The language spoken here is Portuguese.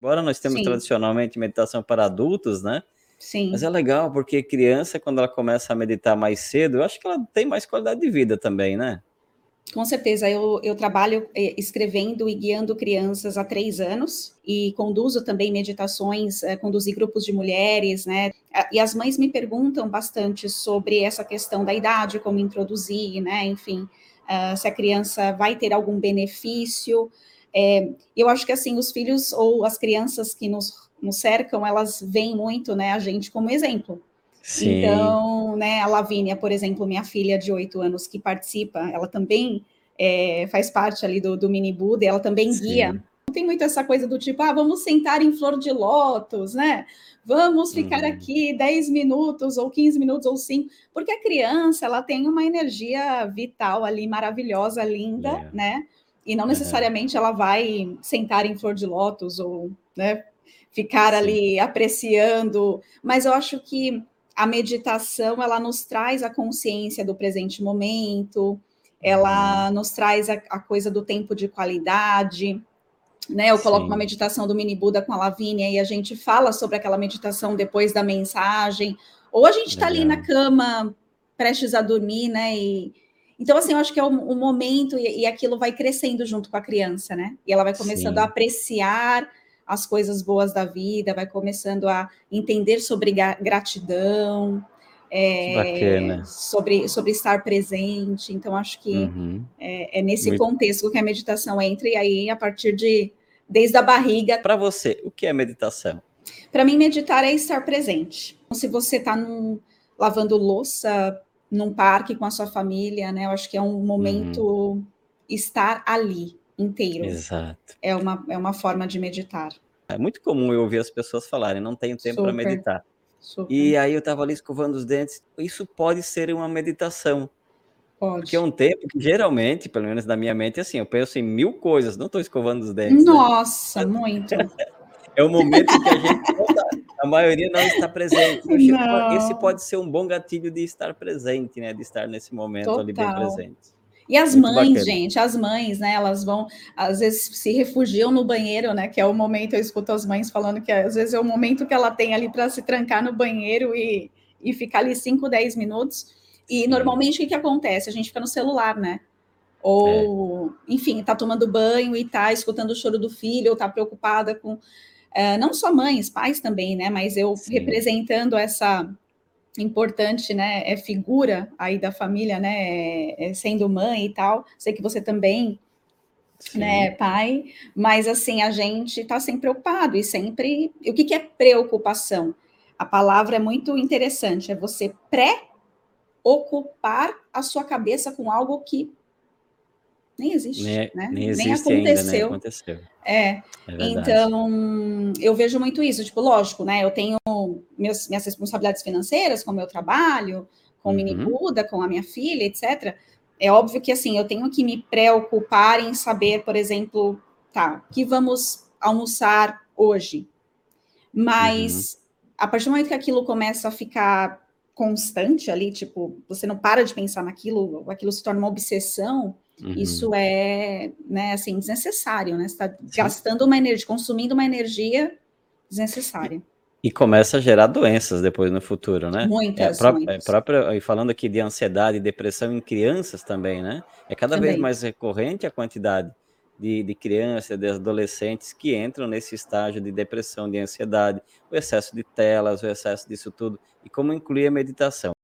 Embora nós temos Sim. tradicionalmente meditação para adultos, né? Mas Sim. é legal, porque criança, quando ela começa a meditar mais cedo, eu acho que ela tem mais qualidade de vida também, né? Com certeza, eu, eu trabalho eh, escrevendo e guiando crianças há três anos e conduzo também meditações, eh, conduzi grupos de mulheres, né? Ah, E as mães me perguntam bastante sobre essa questão da idade, como introduzir, né? Enfim, ah, se a criança vai ter algum benefício. Eh, eu acho que assim, os filhos ou as crianças que nos, nos cercam, elas veem muito, né, a gente como exemplo. Sim, Então, né, a Lavínia, por exemplo, minha filha de oito anos que participa, ela também é, faz parte ali do, do mini Buda, ela também guia. sim. Não tem muito essa coisa do tipo, ah, vamos sentar em flor de lótus, né? Vamos ficar Uhum. aqui 10 minutos, ou 15 minutos, ou 5, porque a criança, ela tem uma energia vital ali, maravilhosa, linda, É. né? E não Aham. necessariamente ela vai sentar em flor de lótus, ou, né, ficar ali apreciando, mas eu acho que a meditação ela nos traz a consciência do presente momento, Uhum. ela nos traz a, a coisa do tempo de qualidade, né? Eu coloco uma Sim. meditação do mini Buda com a Lavínia e a gente fala sobre aquela meditação depois da mensagem, ou a gente está ali na cama prestes a dormir, né? E então assim, eu acho que é o, o momento e, e aquilo vai crescendo junto com a criança, né? E ela vai começando a Sim. apreciar as coisas boas da vida, vai começando a entender sobre gratidão, é, sobre, sobre estar presente. Então, acho que Uhum. é, é nesse Muito contexto que a meditação entra, e aí, a partir de desde a barriga. Para você, o que é meditação? Para mim, meditar é estar presente. Se você está lavando louça num parque com a sua família, né? Eu acho que é um Uhum. momento estar ali inteiro. Exato. É uma, é uma forma de meditar. É muito comum eu ouvir as pessoas falarem: "Não tenho tempo para meditar". super. E aí eu estava ali escovando os dentes, isso pode ser uma meditação, porque é Pode. um tempo que geralmente, pelo menos na minha mente, assim, eu penso em 1000 coisas, não estou escovando os dentes, né. Nossa, muito. É o momento que a gente maioria não está presente. Po esse Não. pode ser um bom gatilho de estar presente, né, de estar nesse momento ali bem Total. presente. E as Muito mães, bacana. gente, as mães, né, elas vão, às vezes, se refugiam no banheiro, né, que é o momento, eu escuto as mães falando que às vezes é o momento que ela tem ali para se trancar no banheiro e, e ficar ali 5, 10 minutos. E Sim, normalmente o que, acontece? A gente fica no celular, né? é, Ou, enfim, tá tomando banho e tá escutando o choro do filho, ou tá preocupada com. Eh, não só mães, pais também, né? Mas eu sim, representando essa importante, né, é figura aí da família, né, é, sendo mãe e tal. Sei que você também, né, sim. pai, mas assim a gente está sempre preocupado e sempre. O que, que é preocupação? A palavra é muito interessante. É você pré-ocupar a sua cabeça com algo que nem existe, Nem né? nem Nem existe ainda, né, aconteceu. aconteceu. É, É então eu vejo muito isso, tipo, lógico, né? Eu tenho meus, minhas responsabilidades financeiras com o meu trabalho, com o Mini Uhum, Buda, com a minha filha, etc. É óbvio que assim, eu tenho que me preocupar em saber, por exemplo, tá, o que vamos almoçar hoje? uhum, Mas a partir do momento que aquilo começa a ficar constante ali, tipo, você não para de pensar naquilo, aquilo se torna uma obsessão, uhum. isso é, né, assim, desnecessário, né? Você está gastando uma energia, consumindo uma energia desnecessária. e começa a gerar doenças depois no futuro, né. É Muitas, é muitas. própria e falando aqui de ansiedade e depressão em crianças também, né, é cada vez Também. mais recorrente a quantidade de de crianças, de adolescentes que entram nesse estágio de depressão, de ansiedade, o excesso de telas, o excesso disso tudo, e como incluir a meditação.